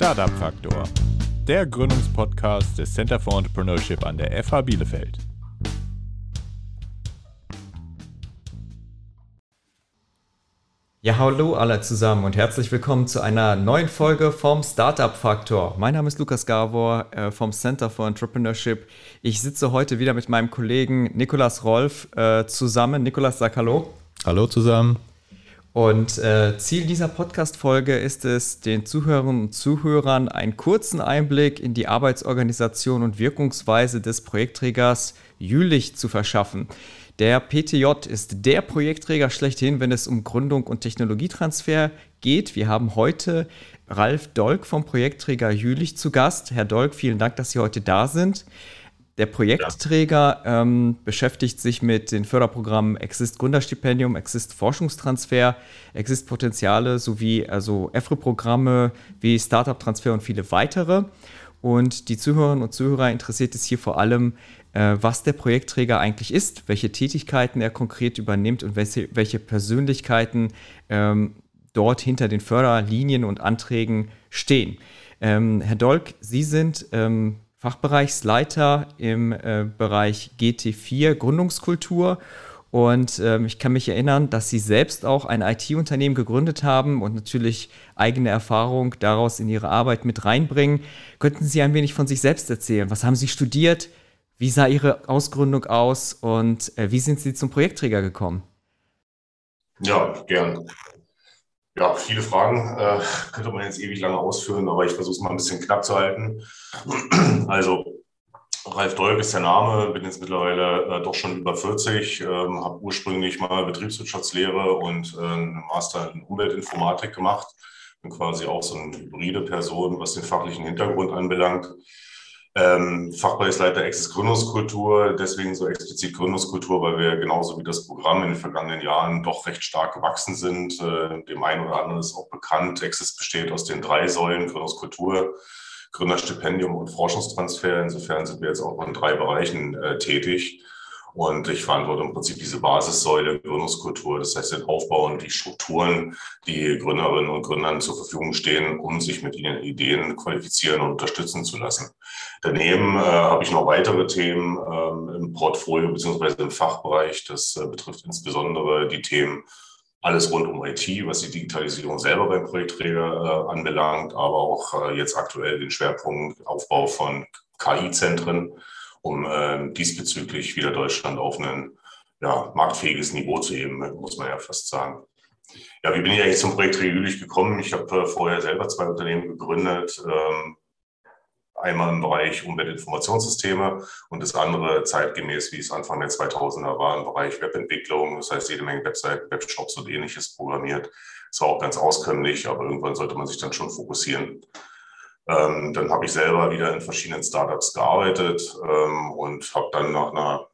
Startup Faktor, der Gründungspodcast des Center for Entrepreneurship an der FH Bielefeld. Ja, hallo alle zusammen und herzlich willkommen zu einer neuen Folge vom Startup Faktor. Mein Name ist Lukas Gavor äh, vom Center for Entrepreneurship. Ich sitze heute wieder mit meinem Kollegen Nikolas Rolf äh, zusammen. Nikolas, sag Hallo. Hallo zusammen. Und äh, Ziel dieser Podcast-Folge ist es, den Zuhörerinnen und Zuhörern einen kurzen Einblick in die Arbeitsorganisation und Wirkungsweise des Projektträgers Jülich zu verschaffen. Der PTJ ist der Projektträger schlechthin, wenn es um Gründung und Technologietransfer geht. Wir haben heute Ralf Dolk vom Projektträger Jülich zu Gast. Herr Dolk, vielen Dank, dass Sie heute da sind. Der Projektträger ja. ähm, beschäftigt sich mit den Förderprogrammen Exist Gründerstipendium, Exist Forschungstransfer, Exist Potenziale sowie also EFRE-Programme wie Startup Transfer und viele weitere. Und die Zuhörerinnen und Zuhörer interessiert es hier vor allem, äh, was der Projektträger eigentlich ist, welche Tätigkeiten er konkret übernimmt und welche, welche Persönlichkeiten ähm, dort hinter den Förderlinien und Anträgen stehen. Ähm, Herr Dolk, Sie sind ähm, Fachbereichsleiter im äh, Bereich GT4 Gründungskultur. Und ähm, ich kann mich erinnern, dass Sie selbst auch ein IT-Unternehmen gegründet haben und natürlich eigene Erfahrung daraus in Ihre Arbeit mit reinbringen. Könnten Sie ein wenig von sich selbst erzählen? Was haben Sie studiert? Wie sah Ihre Ausgründung aus und äh, wie sind Sie zum Projektträger gekommen? Ja, gern. Ja, viele Fragen äh, könnte man jetzt ewig lange ausführen, aber ich versuche es mal ein bisschen knapp zu halten. Also, Ralf Dolk ist der Name, bin jetzt mittlerweile äh, doch schon über 40, ähm, habe ursprünglich mal Betriebswirtschaftslehre und äh, einen Master in Umweltinformatik gemacht. Bin quasi auch so eine hybride Person, was den fachlichen Hintergrund anbelangt. Ähm, Fachbereichsleiter Access Gründungskultur, deswegen so explizit Gründungskultur, weil wir genauso wie das Programm in den vergangenen Jahren doch recht stark gewachsen sind. Äh, dem einen oder anderen ist auch bekannt, Access besteht aus den drei Säulen Gründungskultur, Gründerstipendium und Forschungstransfer. Insofern sind wir jetzt auch in drei Bereichen äh, tätig. Und ich verantworte im Prinzip diese Basissäule Gründungskultur. Das heißt, den Aufbau und die Strukturen, die Gründerinnen und Gründern zur Verfügung stehen, um sich mit ihren Ideen qualifizieren und unterstützen zu lassen. Daneben äh, habe ich noch weitere Themen ähm, im Portfolio beziehungsweise im Fachbereich. Das äh, betrifft insbesondere die Themen alles rund um IT, was die Digitalisierung selber beim Projektträger äh, anbelangt, aber auch äh, jetzt aktuell den Schwerpunkt Aufbau von KI-Zentren um äh, diesbezüglich wieder Deutschland auf ein ja, marktfähiges Niveau zu heben, muss man ja fast sagen. Ja, wie bin ich eigentlich zum Projekt Jülich gekommen? Ich habe äh, vorher selber zwei Unternehmen gegründet. Ähm, einmal im Bereich Umweltinformationssysteme und das andere zeitgemäß, wie es Anfang der 2000er war, im Bereich Webentwicklung. Das heißt, jede Menge Webseiten, Webshops und ähnliches programmiert. Das war auch ganz auskömmlich, aber irgendwann sollte man sich dann schon fokussieren. Ähm, dann habe ich selber wieder in verschiedenen Startups gearbeitet ähm, und habe dann nach einer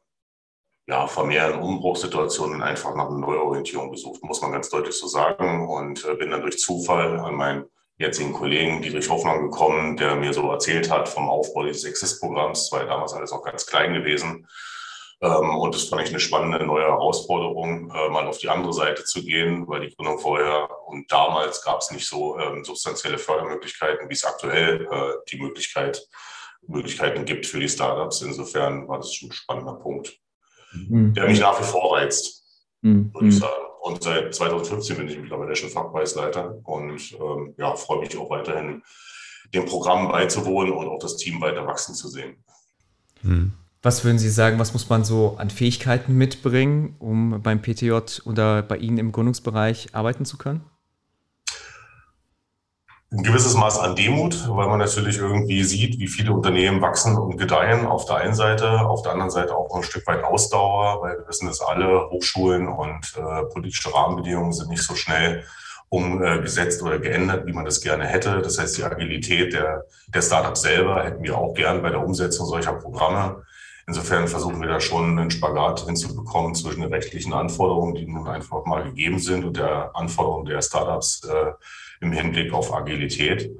ja, vermehrten Umbruchssituation einfach nach einer Neuorientierung gesucht, muss man ganz deutlich so sagen. Und äh, bin dann durch Zufall an meinen jetzigen Kollegen Dietrich Hoffmann gekommen, der mir so erzählt hat vom Aufbau dieses Exist-Programms. Ja damals alles auch ganz klein gewesen. Ähm, und das fand ich eine spannende neue Herausforderung, äh, mal auf die andere Seite zu gehen, weil die Gründung vorher und damals gab es nicht so ähm, substanzielle Fördermöglichkeiten, wie es aktuell äh, die Möglichkeit, Möglichkeiten gibt für die Startups. Insofern war das schon ein spannender Punkt, mhm. der mich nach wie vor reizt, mhm. würde ich sagen. Und seit 2015 bin ich mittlerweile schon Fachpreisleiter und ähm, ja, freue mich auch weiterhin, dem Programm beizuwohnen und auch das Team weiter wachsen zu sehen. Mhm. Was würden Sie sagen, was muss man so an Fähigkeiten mitbringen, um beim PTJ oder bei Ihnen im Gründungsbereich arbeiten zu können? Ein gewisses Maß an Demut, weil man natürlich irgendwie sieht, wie viele Unternehmen wachsen und gedeihen auf der einen Seite, auf der anderen Seite auch ein Stück weit Ausdauer, weil wir wissen, dass alle Hochschulen und äh, politische Rahmenbedingungen sind nicht so schnell umgesetzt oder geändert, wie man das gerne hätte. Das heißt, die Agilität der, der Startups selber hätten wir auch gern bei der Umsetzung solcher Programme. Insofern versuchen wir da schon einen Spagat hinzubekommen zwischen den rechtlichen Anforderungen, die nun einfach mal gegeben sind, und der Anforderung der Startups äh, im Hinblick auf Agilität.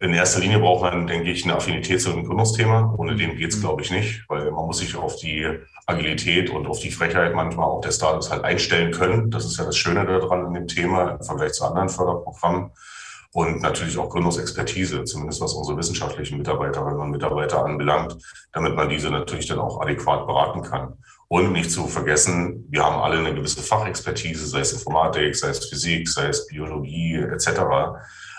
In erster Linie braucht man, denke ich, eine Affinität zu dem Gründungsthema. Ohne dem geht es, mhm. glaube ich, nicht, weil man muss sich auf die Agilität und auf die Frechheit manchmal auch der Startups halt einstellen können. Das ist ja das Schöne daran in dem Thema im Vergleich zu anderen Förderprogrammen. Und natürlich auch Gründungsexpertise, zumindest was unsere wissenschaftlichen Mitarbeiterinnen und Mitarbeiter anbelangt, damit man diese natürlich dann auch adäquat beraten kann. Und nicht zu vergessen, wir haben alle eine gewisse Fachexpertise, sei es Informatik, sei es Physik, sei es Biologie etc.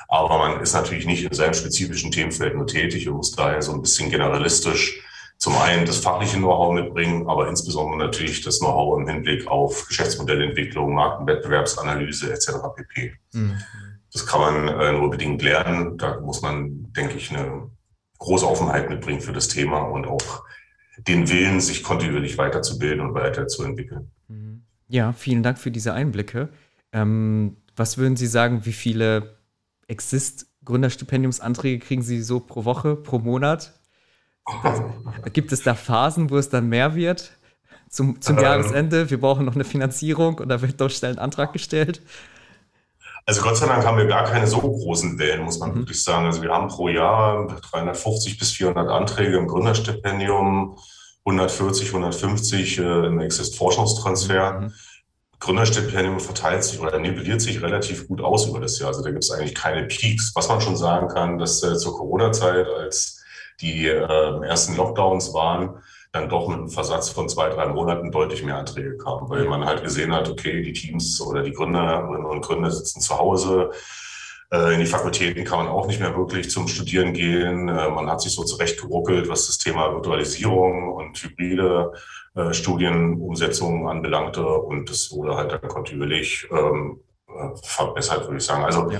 Aber man ist natürlich nicht in seinem spezifischen Themenfeld nur tätig und muss daher so ein bisschen generalistisch zum einen das fachliche Know-how mitbringen, aber insbesondere natürlich das Know-how im Hinblick auf Geschäftsmodellentwicklung, Markenwettbewerbsanalyse etc. pp. Mhm. Das kann man äh, nur bedingt lernen. Da muss man, denke ich, eine große Offenheit mitbringen für das Thema und auch den Willen, sich kontinuierlich weiterzubilden und weiterzuentwickeln. Mhm. Ja, vielen Dank für diese Einblicke. Ähm, was würden Sie sagen, wie viele Exist-Gründerstipendiumsanträge kriegen Sie so pro Woche, pro Monat? Gibt es da Phasen, wo es dann mehr wird? Zum, zum ähm, Jahresende, wir brauchen noch eine Finanzierung und da wird dort schnell ein Antrag gestellt. Also Gott sei Dank haben wir gar keine so großen Wellen, muss man mhm. wirklich sagen. Also wir haben pro Jahr 350 bis 400 Anträge im Gründerstipendium, 140, 150 äh, im Exist-Forschungstransfer. Mhm. Gründerstipendium verteilt sich oder nivelliert sich relativ gut aus über das Jahr. Also da gibt es eigentlich keine Peaks. Was man schon sagen kann, dass äh, zur Corona-Zeit, als die äh, ersten Lockdowns waren, dann doch mit einem Versatz von zwei, drei Monaten deutlich mehr Anträge kamen, weil man halt gesehen hat, okay, die Teams oder die Gründerinnen und Gründer sitzen zu Hause. Äh, in die Fakultäten kann man auch nicht mehr wirklich zum Studieren gehen. Äh, man hat sich so zurechtgeruckelt, was das Thema Virtualisierung und hybride äh, Studienumsetzungen anbelangte. Und das wurde halt dann kontinuierlich ähm, verbessert, würde ich sagen. Also ja.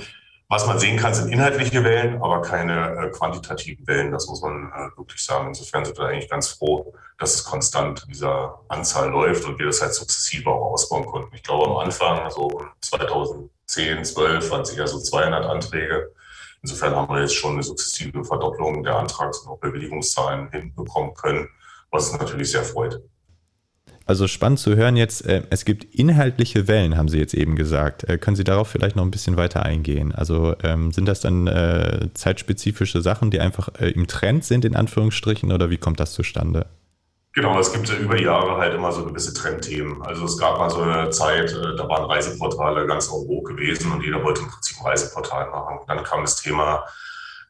Was man sehen kann, sind inhaltliche Wellen, aber keine äh, quantitativen Wellen. Das muss man äh, wirklich sagen. Insofern sind wir eigentlich ganz froh, dass es konstant in dieser Anzahl läuft und wir das halt sukzessive auch ausbauen konnten. Ich glaube, am Anfang, so 2010, 12, waren es eher so 200 Anträge. Insofern haben wir jetzt schon eine sukzessive Verdopplung der Antrags- und auch Bewilligungszahlen hinbekommen können, was uns natürlich sehr freut. Also spannend zu hören jetzt, äh, es gibt inhaltliche Wellen, haben Sie jetzt eben gesagt. Äh, können Sie darauf vielleicht noch ein bisschen weiter eingehen? Also ähm, sind das dann äh, zeitspezifische Sachen, die einfach äh, im Trend sind, in Anführungsstrichen, oder wie kommt das zustande? Genau, es gibt über die Jahre halt immer so gewisse Trendthemen. Also es gab mal so eine Zeit, äh, da waren Reiseportale ganz en gewesen und jeder wollte im Prinzip ein Reiseportal machen. Dann kam das Thema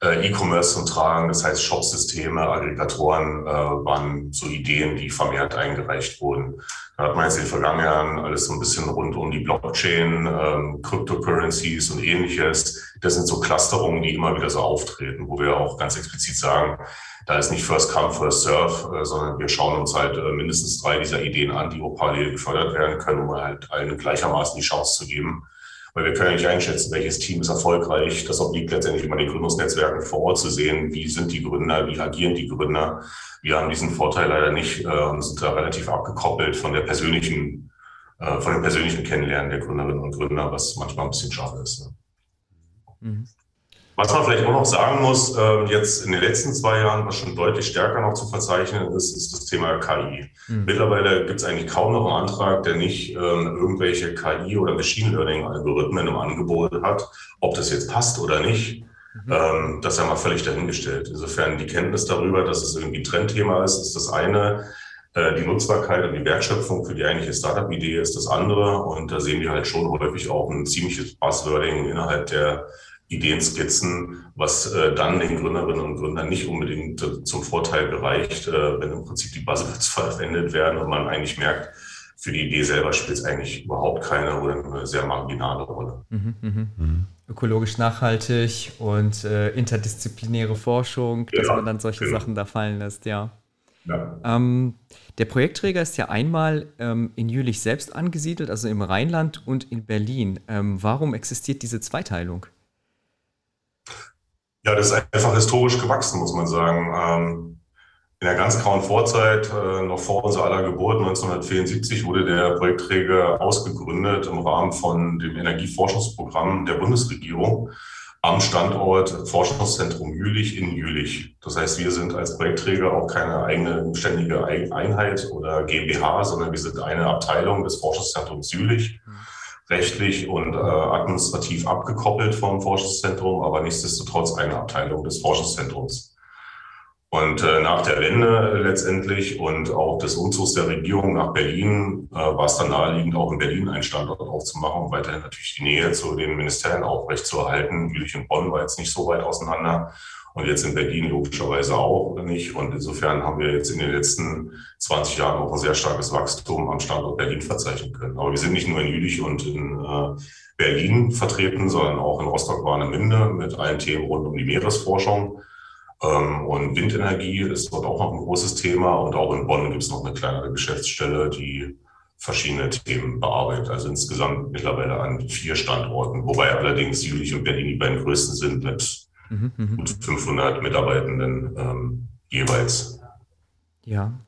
äh, E-Commerce zum Tragen. Das heißt, Shopsysteme, Aggregatoren äh, waren so Ideen, die vermehrt eingereicht wurden. Da hat man jetzt in den vergangenen Jahren alles so ein bisschen rund um die Blockchain, ähm, Cryptocurrencies und ähnliches. Das sind so Clusterungen, die immer wieder so auftreten, wo wir auch ganz explizit sagen, da ist nicht First Come, First Serve, äh, sondern wir schauen uns halt äh, mindestens drei dieser Ideen an, die auch parallel gefördert werden können, um halt allen gleichermaßen die Chance zu geben, weil wir können nicht einschätzen, welches Team ist erfolgreich. Das obliegt letztendlich immer den Gründungsnetzwerken vor Ort zu sehen, wie sind die Gründer, wie agieren die Gründer. Wir haben diesen Vorteil leider nicht äh, und sind da relativ abgekoppelt von der persönlichen, äh, von dem persönlichen Kennenlernen der Gründerinnen und Gründer, was manchmal ein bisschen schade ist. Ne? Mhm. Was man vielleicht auch noch sagen muss, äh, jetzt in den letzten zwei Jahren, was schon deutlich stärker noch zu verzeichnen ist, ist das Thema KI. Mhm. Mittlerweile gibt es eigentlich kaum noch einen Antrag, der nicht ähm, irgendwelche KI- oder Machine Learning-Algorithmen im Angebot hat. Ob das jetzt passt oder nicht, mhm. ähm, das ist ja mal völlig dahingestellt. Insofern die Kenntnis darüber, dass es irgendwie ein Trendthema ist, ist das eine. Äh, die Nutzbarkeit und die Wertschöpfung für die eigentliche Startup-Idee ist das andere. Und da sehen wir halt schon häufig auch ein ziemliches Buzzwording innerhalb der Ideenskizzen, was äh, dann den Gründerinnen und Gründern nicht unbedingt äh, zum Vorteil gereicht, äh, wenn im Prinzip die Buzzwords verwendet werden und man eigentlich merkt, für die Idee selber spielt es eigentlich überhaupt keine oder eine sehr marginale Rolle. Mhm, mh. mhm. Ökologisch nachhaltig und äh, interdisziplinäre Forschung, dass ja, man dann solche genau. Sachen da fallen lässt, ja. ja. Ähm, der Projektträger ist ja einmal ähm, in Jülich selbst angesiedelt, also im Rheinland und in Berlin. Ähm, warum existiert diese Zweiteilung? Ja, das ist einfach historisch gewachsen, muss man sagen. Ähm, in der ganz grauen Vorzeit, äh, noch vor unserer aller Geburt 1974, wurde der Projektträger ausgegründet im Rahmen von dem Energieforschungsprogramm der Bundesregierung am Standort Forschungszentrum Jülich in Jülich. Das heißt, wir sind als Projektträger auch keine eigene ständige Einheit oder GmbH, sondern wir sind eine Abteilung des Forschungszentrums Jülich. Mhm rechtlich und äh, administrativ abgekoppelt vom Forschungszentrum, aber nichtsdestotrotz eine Abteilung des Forschungszentrums. Und äh, nach der Wende letztendlich und auch des Umzugs der Regierung nach Berlin äh, war es dann naheliegend, auch in Berlin einen Standort aufzumachen und weiterhin natürlich die Nähe zu den Ministerien aufrechtzuerhalten. Jülich und Bonn war jetzt nicht so weit auseinander und jetzt in Berlin logischerweise auch nicht. Und insofern haben wir jetzt in den letzten 20 Jahren auch ein sehr starkes Wachstum am Standort Berlin verzeichnen können. Aber wir sind nicht nur in Jülich und in äh, Berlin vertreten, sondern auch in Rostock-Warnemünde mit allen Themen rund um die Meeresforschung ähm, und Windenergie ist dort auch noch ein großes Thema. Und auch in Bonn gibt es noch eine kleinere Geschäftsstelle, die verschiedene Themen bearbeitet. Also insgesamt mittlerweile an vier Standorten, wobei allerdings Jülich und Berlin die beiden größten sind mit mhm, mhm. gut 500 Mitarbeitenden ähm, jeweils. Ja,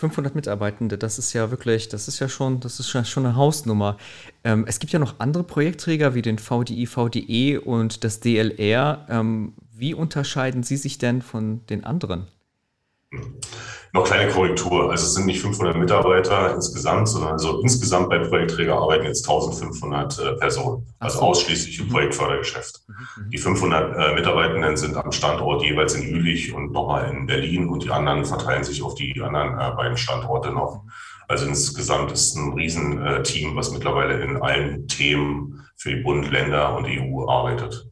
500 Mitarbeitende, das ist ja wirklich, das ist ja schon, das ist schon eine Hausnummer. Ähm, es gibt ja noch andere Projektträger wie den VDI, VDE und das DLR. Ähm, wie unterscheiden Sie sich denn von den anderen? Noch kleine Korrektur. Also es sind nicht 500 Mitarbeiter insgesamt, sondern also insgesamt bei Projektträger arbeiten jetzt 1500 äh, Personen. Also so. ausschließlich im mhm. Projektfördergeschäft. Mhm, mhm. Die 500 äh, Mitarbeitenden sind am Standort jeweils in Jülich und nochmal in Berlin und die anderen verteilen sich auf die anderen äh, beiden Standorte noch. Also insgesamt ist ein Riesenteam, was mittlerweile in allen Themen für die Bund, Länder und EU arbeitet.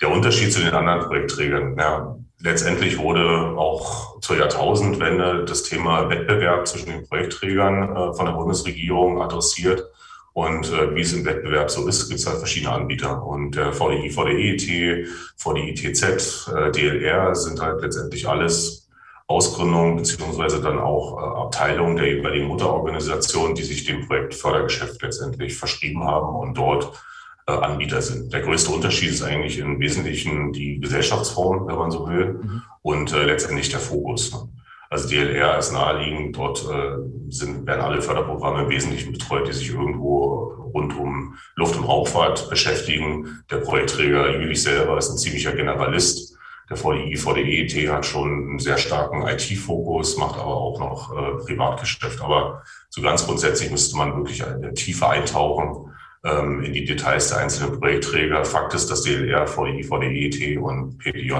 Der Unterschied zu den anderen Projektträgern, ja, letztendlich wurde auch zur Jahrtausendwende das Thema Wettbewerb zwischen den Projektträgern äh, von der Bundesregierung adressiert. Und äh, wie es im Wettbewerb so ist, gibt es halt verschiedene Anbieter. Und der VDI, VDET, VDITZ, äh, DLR sind halt letztendlich alles Ausgründungen beziehungsweise dann auch äh, Abteilungen der jeweiligen Mutterorganisation, die sich dem Projektfördergeschäft letztendlich verschrieben haben und dort äh, Anbieter sind. Der größte Unterschied ist eigentlich im Wesentlichen die Gesellschaftsform, wenn man so will, mhm. und äh, letztendlich der Fokus. Ne? Also DLR ist naheliegend, dort äh, sind, werden alle Förderprogramme im Wesentlichen betreut, die sich irgendwo rund um Luft- und Raumfahrt beschäftigen. Der Projektträger Jülich selber ist ein ziemlicher Generalist. Der VDI, VDET hat schon einen sehr starken IT-Fokus, macht aber auch noch äh, Privatgeschäft. Aber so ganz grundsätzlich müsste man wirklich tiefer eintauchen ähm, in die Details der einzelnen Projektträger. Fakt ist, dass DLR, VDI, VDET und PDJ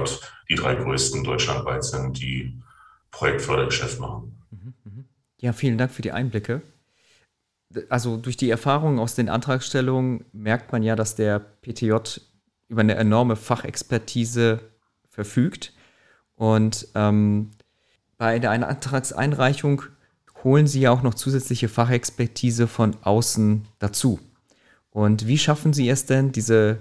die drei größten deutschlandweit sind, die Projektfördergeschäft machen. Mhm, mhm. Ja, vielen Dank für die Einblicke. Also durch die Erfahrungen aus den Antragstellungen merkt man ja, dass der PTJ über eine enorme Fachexpertise verfügt. Und ähm, bei der Antragseinreichung holen Sie ja auch noch zusätzliche Fachexpertise von außen dazu. Und wie schaffen Sie es denn, diese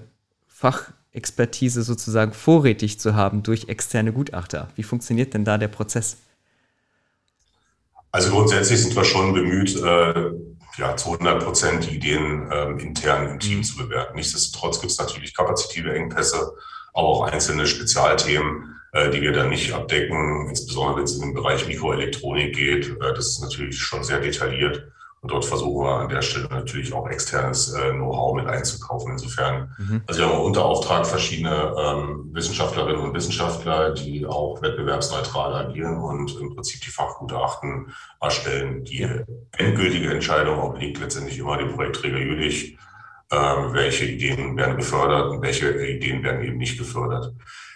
Fachexpertise sozusagen vorrätig zu haben durch externe Gutachter? Wie funktioniert denn da der Prozess? Also grundsätzlich sind wir schon bemüht, äh, ja, zu 100 Prozent die Ideen äh, intern im Team mhm. zu bewerten. Nichtsdestotrotz gibt es natürlich kapazitive Engpässe, aber auch einzelne Spezialthemen, äh, die wir dann nicht abdecken, insbesondere wenn es in den Bereich Mikroelektronik geht. Äh, das ist natürlich schon sehr detailliert. Und dort versuchen wir an der Stelle natürlich auch externes äh, Know-how mit einzukaufen. Insofern, mhm. also wir haben unter Auftrag verschiedene ähm, Wissenschaftlerinnen und Wissenschaftler, die auch wettbewerbsneutral agieren und im Prinzip die Fachgutachten erstellen. Die endgültige Entscheidung obliegt letztendlich immer dem Projektträger Jülich, äh, welche Ideen werden gefördert und welche Ideen werden eben nicht gefördert.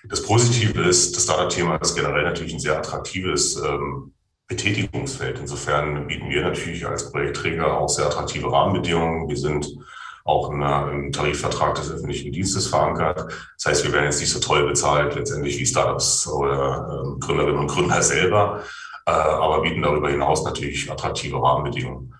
Das Positive ist, das Startup-Thema ist generell natürlich ein sehr attraktives ähm, Betätigungsfeld. Insofern bieten wir natürlich als Projektträger auch sehr attraktive Rahmenbedingungen. Wir sind auch in einem Tarifvertrag des öffentlichen Dienstes verankert. Das heißt, wir werden jetzt nicht so toll bezahlt, letztendlich wie Startups oder äh, Gründerinnen und Gründer selber, äh, aber bieten darüber hinaus natürlich attraktive Rahmenbedingungen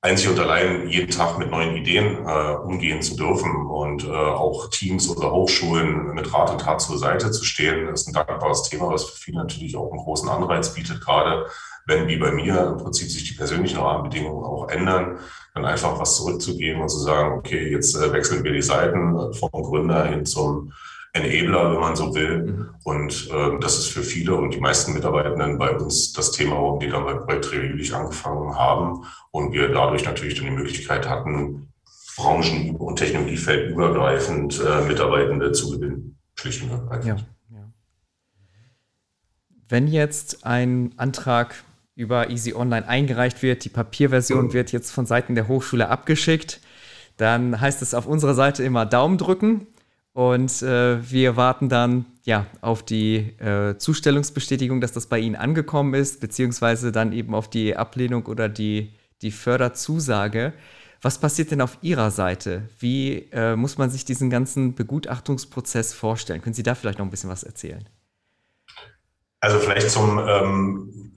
einzig und allein jeden Tag mit neuen Ideen äh, umgehen zu dürfen und äh, auch Teams oder Hochschulen mit Rat und Tat zur Seite zu stehen, ist ein dankbares Thema, was für viele natürlich auch einen großen Anreiz bietet, gerade wenn wie bei mir im Prinzip sich die persönlichen Rahmenbedingungen auch ändern, dann einfach was zurückzugeben und zu sagen, okay, jetzt äh, wechseln wir die Seiten vom Gründer hin zum Enabler, wenn man so will. Mhm. Und äh, das ist für viele und die meisten Mitarbeitenden bei uns das Thema, warum die dann bei Projektträger Jülich angefangen haben und wir dadurch natürlich dann die Möglichkeit hatten, branchen- und technologiefeldübergreifend äh, Mitarbeitende zu gewinnen. Schlicht und ergreifend. Ja, ja. Wenn jetzt ein Antrag über Easy Online eingereicht wird, die Papierversion mhm. wird jetzt von Seiten der Hochschule abgeschickt, dann heißt es auf unserer Seite immer Daumen drücken Und äh, wir warten dann ja auf die äh, Zustellungsbestätigung, dass das bei Ihnen angekommen ist, beziehungsweise dann eben auf die Ablehnung oder die, die Förderzusage. Was passiert denn auf Ihrer Seite? Wie äh, muss man sich diesen ganzen Begutachtungsprozess vorstellen? Können Sie da vielleicht noch ein bisschen was erzählen? Also vielleicht zum ähm,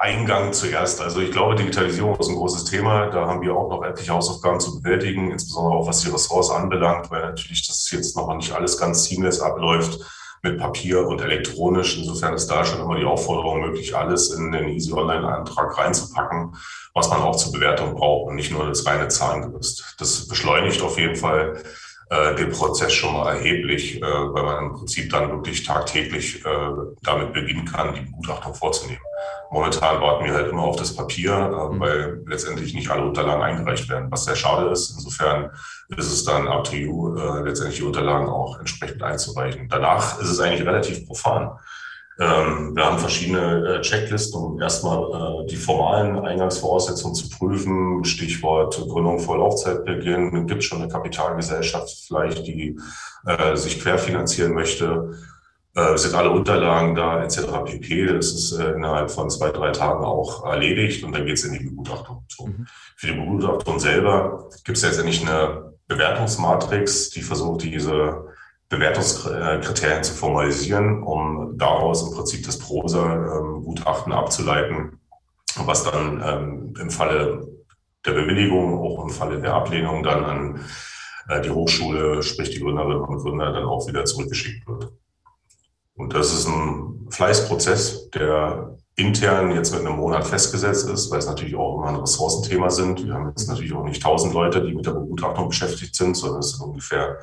Eingang zuerst. Also ich glaube, Digitalisierung ist ein großes Thema. Da haben wir auch noch etliche Hausaufgaben zu bewältigen, insbesondere auch was die Ressource anbelangt, weil natürlich das jetzt noch nicht alles ganz seamless abläuft mit Papier und elektronisch. Insofern ist da schon immer die Aufforderung möglich, alles in den Easy Online-Antrag reinzupacken, was man auch zur Bewertung braucht und nicht nur das reine Zahlengerüst. Das beschleunigt auf jeden Fall äh, den Prozess schon mal erheblich, äh, weil man im Prinzip dann wirklich tagtäglich äh, damit beginnen kann, die Begutachtung vorzunehmen. Momentan warten wir halt immer auf das Papier, äh, mhm. weil letztendlich nicht alle Unterlagen eingereicht werden, was sehr schade ist. Insofern ist es dann up to you, äh, letztendlich die Unterlagen auch entsprechend einzureichen. Danach ist es eigentlich relativ profan. Ähm, wir haben verschiedene äh, Checklisten, um erstmal äh, die formalen Eingangsvoraussetzungen zu prüfen. Stichwort Gründung vor Laufzeitbeginn. Gibt es schon eine Kapitalgesellschaft vielleicht, die äh, sich querfinanzieren möchte? Äh, sind alle Unterlagen da etc. pp. Das ist äh, innerhalb von zwei, drei Tagen auch erledigt und dann geht es in die Begutachtung. Mhm. Für die Begutachtung selber gibt es jetzt nicht eine Bewertungsmatrix, die versucht, diese Bewertungskriterien zu formalisieren, um daraus im Prinzip das Prosa-Gutachten abzuleiten, was dann ähm, im Falle der Bewilligung, auch im Falle der Ablehnung dann an äh, die Hochschule, sprich die Gründerinnen und Gründer, dann auch wieder zurückgeschickt wird. Und das ist ein Fleißprozess, der intern jetzt mit einem Monat festgesetzt ist, weil es natürlich auch immer ein Ressourcenthema sind. Wir haben jetzt natürlich auch nicht tausend Leute, die mit der Begutachtung beschäftigt sind, sondern es sind ungefähr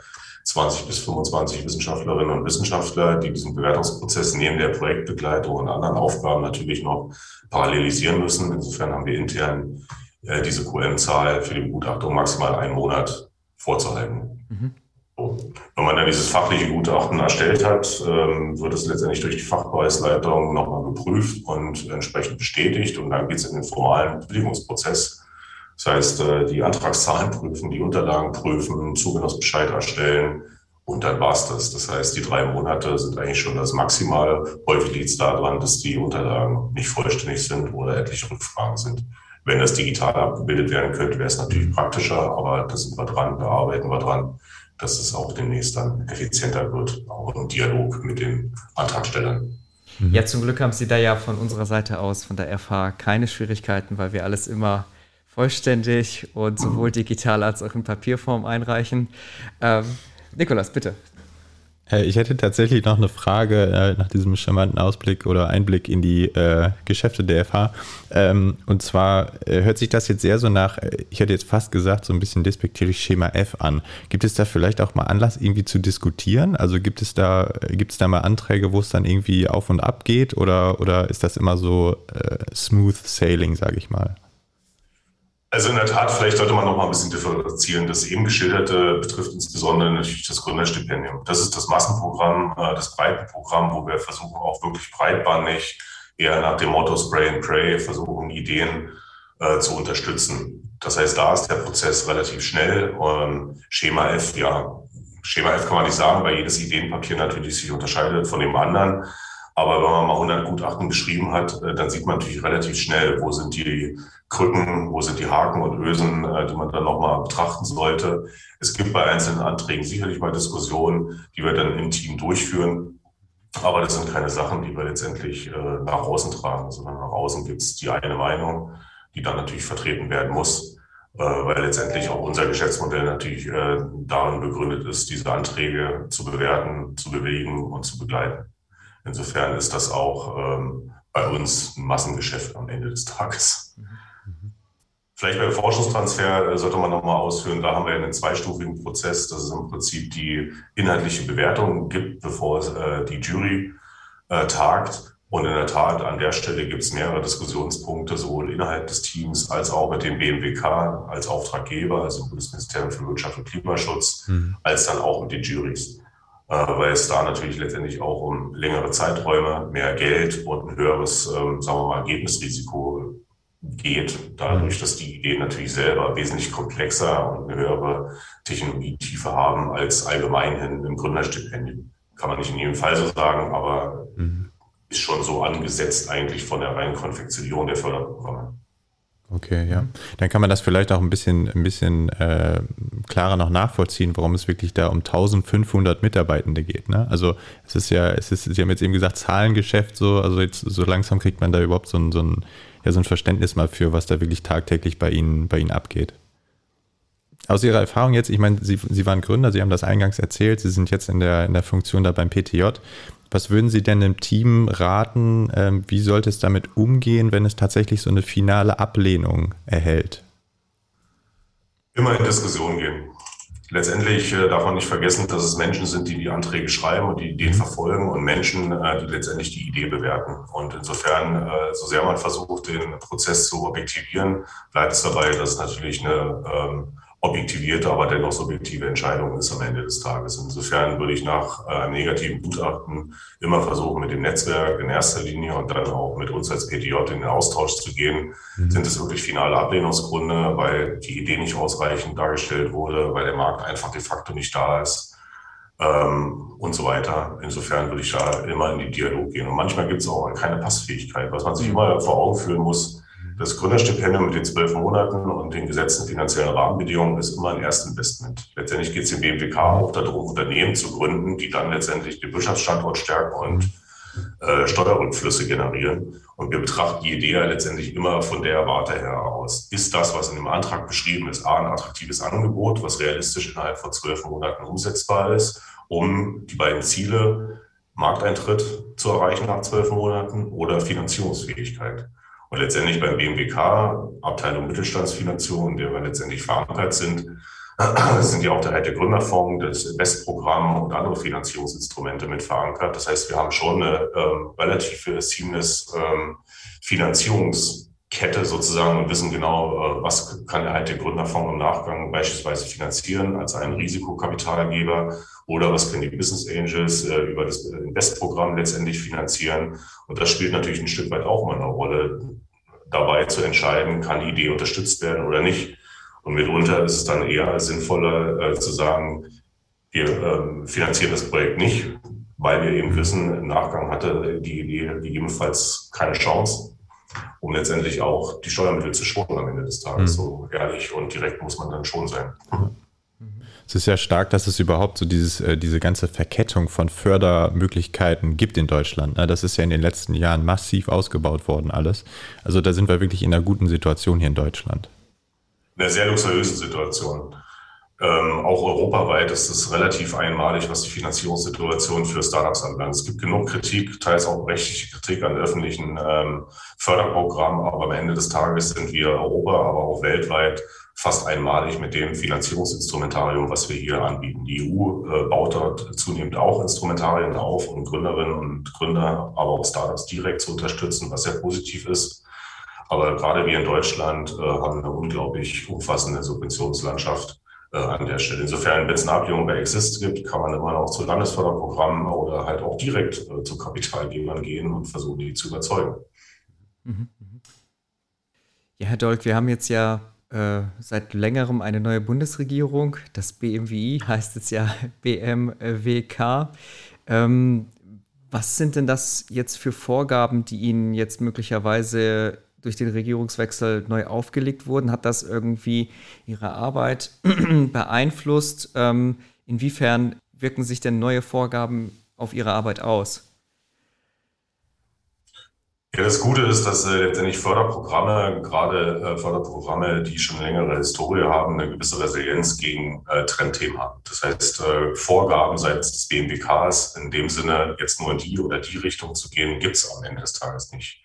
20 bis 25 Wissenschaftlerinnen und Wissenschaftler, die diesen Bewertungsprozess neben der Projektbegleitung und anderen Aufgaben natürlich noch parallelisieren müssen. Insofern haben wir intern äh, diese QM-Zahl für die Begutachtung maximal einen Monat vorzuhalten. Mhm. Wenn man dann dieses fachliche Gutachten erstellt hat, ähm, wird es letztendlich durch die Fachbereichsleitung nochmal geprüft und entsprechend bestätigt. Und dann geht es in den formalen Bewilligungsprozess das heißt, äh, die Antragszahlen prüfen, die Unterlagen prüfen, Zugenussbescheid erstellen und dann war's das. Das heißt, die drei Monate sind eigentlich schon das Maximale. Häufig liegt es daran, dass die Unterlagen nicht vollständig sind oder etliche Rückfragen sind. Wenn das digital abgebildet werden könnte, wäre es natürlich praktischer, aber da sind wir dran, da arbeiten wir dran, dass es auch demnächst dann effizienter wird, auch im Dialog mit den Antragstellern. Ja, zum Glück haben Sie da ja von unserer Seite aus, von der FH, keine Schwierigkeiten, weil wir alles immer vollständig und sowohl digital als auch in Papierform einreichen. Ähm, Nikolas, bitte. Äh, ich hätte tatsächlich noch eine Frage äh, nach diesem charmanten Ausblick oder Einblick in die äh, Geschäfte der FH. Ähm, und zwar äh, hört sich das jetzt sehr so nach, ich hätte jetzt fast gesagt, so ein bisschen despektierlich Schema F an. Gibt es da vielleicht auch mal Anlass, irgendwie zu diskutieren? Also gibt es da, gibt es da mal Anträge, wo es dann irgendwie auf und ab geht oder, oder ist das immer so äh, smooth sailing, sage ich mal? Also in der Tat, vielleicht sollte man noch mal ein bisschen differenzieren. Das eben geschilderte betrifft insbesondere natürlich das Gründerstipendium. Das ist das Massenprogramm, äh, das Breitenprogramm, wo wir versuchen auch wirklich breitbandig, eher nach dem Motto Spray and Pray, versuchen Ideen äh, zu unterstützen. Das heißt, da ist der Prozess relativ schnell. Und Schema F, ja, Schema F kann man nicht sagen, weil jedes Ideenpapier natürlich sich unterscheidet von dem anderen. Aber wenn man mal 100 Gutachten geschrieben hat, äh, dann sieht man natürlich relativ schnell, wo sind die Krücken, wo sind die Haken und Ösen, äh, die man dann nochmal betrachten sollte. Es gibt bei einzelnen Anträgen sicherlich mal Diskussionen, die wir dann im Team durchführen. Aber das sind keine Sachen, die wir letztendlich äh, nach außen tragen, sondern nach außen gibt es die eine Meinung, die dann natürlich vertreten werden muss, weil letztendlich auch unser Geschäftsmodell natürlich darin begründet ist, diese Anträge zu bewerten, zu bewegen und zu begleiten. Insofern ist das auch ähm, bei uns ein Massengeschäft am Ende des Tages. Vielleicht beim Forschungstransfer äh, sollte man nochmal ausführen, da haben wir einen zweistufigen Prozess, dass es im Prinzip die inhaltliche Bewertung gibt, bevor es, äh, die Jury äh, tagt. Und in der Tat, an der Stelle gibt es mehrere Diskussionspunkte, sowohl innerhalb des Teams als auch mit dem BMWK als Auftraggeber, also Bundesministerium für Wirtschaft und Klimaschutz, mhm. als dann auch mit den Juries. Äh, weil es da natürlich letztendlich auch um längere Zeiträume, mehr Geld und ein höheres, ähm, sagen wir mal, Ergebnisrisiko geht, dadurch, dass die Ideen natürlich selber wesentlich komplexer und eine höhere Technologietiefe haben als allgemeinhin im Gründerstipendium. Kann man nicht in jedem Fall so sagen, aber mhm. ist schon so angesetzt eigentlich von der reinen Konfektion der Förderprogramme. Okay, ja. Dann kann man das vielleicht auch ein bisschen, ein bisschen äh, klarer noch nachvollziehen, warum es wirklich da um 1500 Mitarbeitende geht. Ne? Also es ist ja, es ist, Sie haben jetzt eben gesagt, Zahlengeschäft so, also jetzt so langsam kriegt man da überhaupt so ein, so ein, ja, so ein Verständnis mal für, was da wirklich tagtäglich bei Ihnen, bei Ihnen abgeht. Aus Ihrer Erfahrung jetzt, ich meine, Sie, Sie waren Gründer, Sie haben das eingangs erzählt, Sie sind jetzt in der, in der Funktion da beim PTJ. Was würden Sie denn dem Team raten? Ähm, wie sollte es damit umgehen, wenn es tatsächlich so eine finale Ablehnung erhält? Immer in Diskussion gehen. Letztendlich äh, darf man nicht vergessen, dass es Menschen sind, die die Anträge schreiben und die Ideen mhm. verfolgen und Menschen, äh, die letztendlich die Idee bewerten. Und insofern, äh, so sehr man versucht, den Prozess zu objektivieren, bleibt es dabei, dass es natürlich eine ähm, objektivierte, aber dennoch subjektive Entscheidung ist am Ende des Tages. Insofern würde ich nach äh, einem negativen Gutachten immer versuchen, mit dem Netzwerk in erster Linie und dann auch mit uns als PTJ in den Austausch zu gehen. Mhm. Sind es wirklich finale Ablehnungsgründe, weil die Idee nicht ausreichend dargestellt wurde, weil der Markt einfach de facto nicht da ist? Ähm, und so weiter. Insofern würde ich da immer in die Dialog gehen. Und manchmal gibt es auch keine Passfähigkeit, was man sich mhm. immer vor Augen führen muss das Gründerstipendium mit den zwölf Monaten und den gesetzten finanziellen Rahmenbedingungen ist immer ein Erstinvestment. Letztendlich geht es im BMWK auch darum, Unternehmen zu gründen, die dann letztendlich den Wirtschaftsstandort stärken und äh, Steuerrückflüsse generieren. Und wir betrachten die Idee ja letztendlich immer von der Warte her aus. Ist das, was in dem Antrag beschrieben ist, A, ein attraktives Angebot, was realistisch innerhalb von zwölf Monaten umsetzbar ist, um die beiden Ziele Markteintritt zu erreichen nach zwölf Monaten oder Finanzierungsfähigkeit. Und letztendlich beim BMWK, Abteilung Mittelstandsfinanzierung, in der wir letztendlich verankert sind, sind ja auch der, der Gründerfonds, das Investprogramm und andere Finanzierungsinstrumente mit verankert. Das heißt, wir haben schon eine ähm, relativ seamless ähm, Finanzierungskette sozusagen und wissen genau, äh, was kann halt der Gründerfonds im Nachgang beispielsweise finanzieren als ein Risikokapitalgeber oder was können die Business Angels äh, über das Investprogramm letztendlich finanzieren. Und das spielt natürlich ein Stück weit auch mal eine Rolle, dabei zu entscheiden, kann die Idee unterstützt werden oder nicht. Und mitunter ist es dann eher sinnvoller äh, zu sagen, wir äh, finanzieren das Projekt nicht, weil wir eben wissen, im Nachgang hatte die Idee gegebenenfalls keine Chance, um letztendlich auch die Steuermittel zu schonen am Ende des Tages. Mhm. So ehrlich und direkt muss man dann schon sein. Mhm es ist ja stark, dass es überhaupt so dieses, äh, diese ganze Verkettung von Fördermöglichkeiten gibt in Deutschland. Ne? Das ist ja in den letzten Jahren massiv ausgebaut worden, alles. Also da sind wir wirklich in einer guten Situation hier in Deutschland. In einer sehr luxuriösen Situation. Ähm, auch europaweit ist es relativ einmalig, was die Finanzierungssituation für Startups anbelangt. Es gibt genug Kritik, teils auch rechtliche Kritik an öffentlichen ähm, Förderprogrammen, aber am Ende des Tages sind wir Europa, aber auch weltweit fast einmalig mit dem Finanzierungsinstrumentarium, was wir hier anbieten. Die EU äh, baut dort zunehmend auch Instrumentarien auf, um Gründerinnen und Gründer, aber auch Startups direkt zu unterstützen, was sehr positiv ist. Aber gerade wir in Deutschland äh, haben eine unglaublich umfassende Subventionslandschaft äh, an der Stelle. Insofern, wenn es eine Ablehnung bei Exist gibt, kann man immer noch zu Landesförderprogrammen oder halt auch direkt äh, zu Kapitalgebern gehen und versuchen, die zu überzeugen. Mhm, mhm. Ja, Herr Dolk, wir haben jetzt ja äh, seit längerem eine neue Bundesregierung. Das BMWI heißt jetzt ja BMWK. Ähm, was sind denn das jetzt für Vorgaben, die Ihnen jetzt möglicherweise durch den Regierungswechsel neu aufgelegt wurden? Hat das irgendwie Ihre Arbeit beeinflusst? Ähm, inwiefern wirken sich denn neue Vorgaben auf Ihre Arbeit aus? Ja, das Gute ist, dass äh, letztendlich Förderprogramme, gerade äh, Förderprogramme, die schon längere Historie haben, eine gewisse Resilienz gegen äh, Trendthemen haben. Das heißt, äh, Vorgaben seitens des BMWKs in dem Sinne, jetzt nur in die oder die Richtung zu gehen, gibt es am Ende des Tages nicht.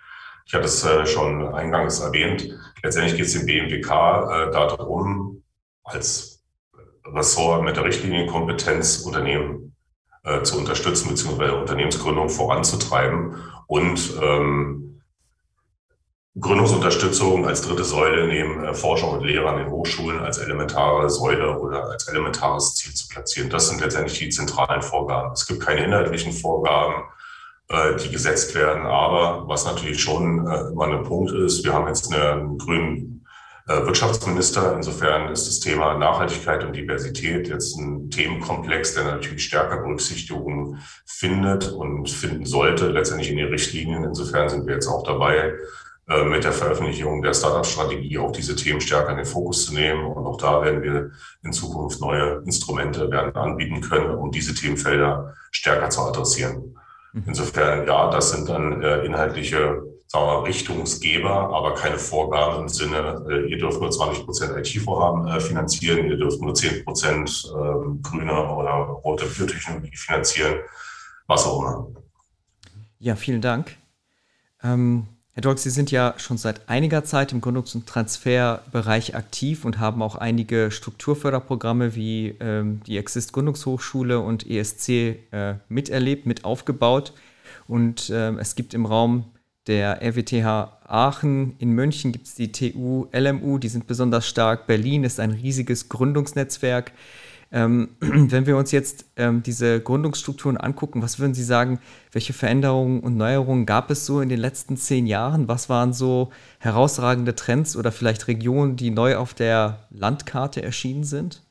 Ich hatte es äh, schon eingangs erwähnt. Letztendlich geht es dem BMWK äh, darum, als Ressort mit der Richtlinienkompetenz Unternehmen äh, zu unterstützen bzw. Unternehmensgründung voranzutreiben und ähm, Gründungsunterstützung als dritte Säule neben äh, Forschung und Lehre an den Hochschulen als elementare Säule oder als elementares Ziel zu platzieren. Das sind letztendlich die zentralen Vorgaben. Es gibt keine inhaltlichen Vorgaben. Äh, die gesetzt werden. Aber was natürlich schon äh, immer ein Punkt ist, wir haben jetzt einen grünen äh, Wirtschaftsminister. Insofern ist das Thema Nachhaltigkeit und Diversität jetzt ein Themenkomplex, der natürlich stärker Berücksichtigung findet und finden sollte, letztendlich in den Richtlinien. Insofern sind wir jetzt auch dabei, mit der Veröffentlichung der Startup-Strategie auch diese Themen stärker in den Fokus zu nehmen. Und auch da werden wir in Zukunft neue Instrumente werden anbieten können, um diese Themenfelder stärker zu adressieren. Mhm. Insofern, ja, das sind dann äh, inhaltliche sagen wir, Richtungsgeber, aber keine Vorgabe im Sinne, äh, ihr dürft nur 20 Prozent IT-Vorhaben äh, finanzieren, ihr dürft nur 10 Prozent äh, grüne oder rote Biotechnologie finanzieren, was auch immer. Ja, vielen Dank. Ähm, Herr Dolk, Sie sind ja schon seit einiger Zeit im Gründungs- und Transferbereich aktiv und haben auch einige Strukturförderprogramme wie ähm, die Exist Gründungshochschule und ESC äh, miterlebt, mit aufgebaut. Und äh, es gibt im Raum der RWTH Aachen, in München gibt es die TU, LMU, die sind besonders stark. Berlin ist ein riesiges Gründungsnetzwerk. Ähm, wenn wir uns jetzt ähm, diese Gründungsstrukturen angucken, was würden Sie sagen, welche Veränderungen und Neuerungen gab es so in den letzten zehn Jahren? Was waren so herausragende Trends oder vielleicht Regionen, die neu auf der Landkarte erschienen sind?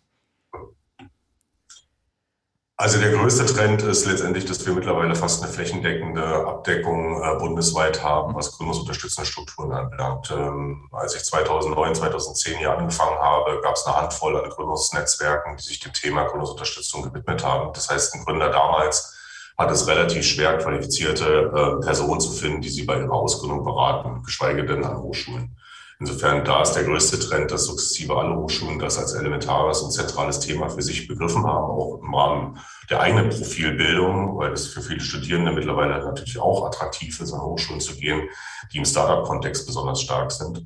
Also der größte Trend ist letztendlich, dass wir mittlerweile fast eine flächendeckende Abdeckung äh, bundesweit haben, was gründungsunterstützende Strukturen anbelangt. Ähm, als ich 2009, 2010 hier angefangen habe, gab es eine Handvoll an Gründungsnetzwerken, die sich dem Thema Gründungsunterstützung gewidmet haben. Das heißt, ein Gründer damals hat es relativ schwer, qualifizierte äh, Personen zu finden, die sie bei ihrer Ausgründung beraten, geschweige denn an Hochschulen. Insofern, da ist der größte Trend, dass sukzessive alle Hochschulen das als elementares und zentrales Thema für sich begriffen haben, auch im Rahmen der eigenen Profilbildung, weil es für viele Studierende mittlerweile natürlich auch attraktiv ist, an Hochschulen zu gehen, die im Startup-Kontext besonders stark sind.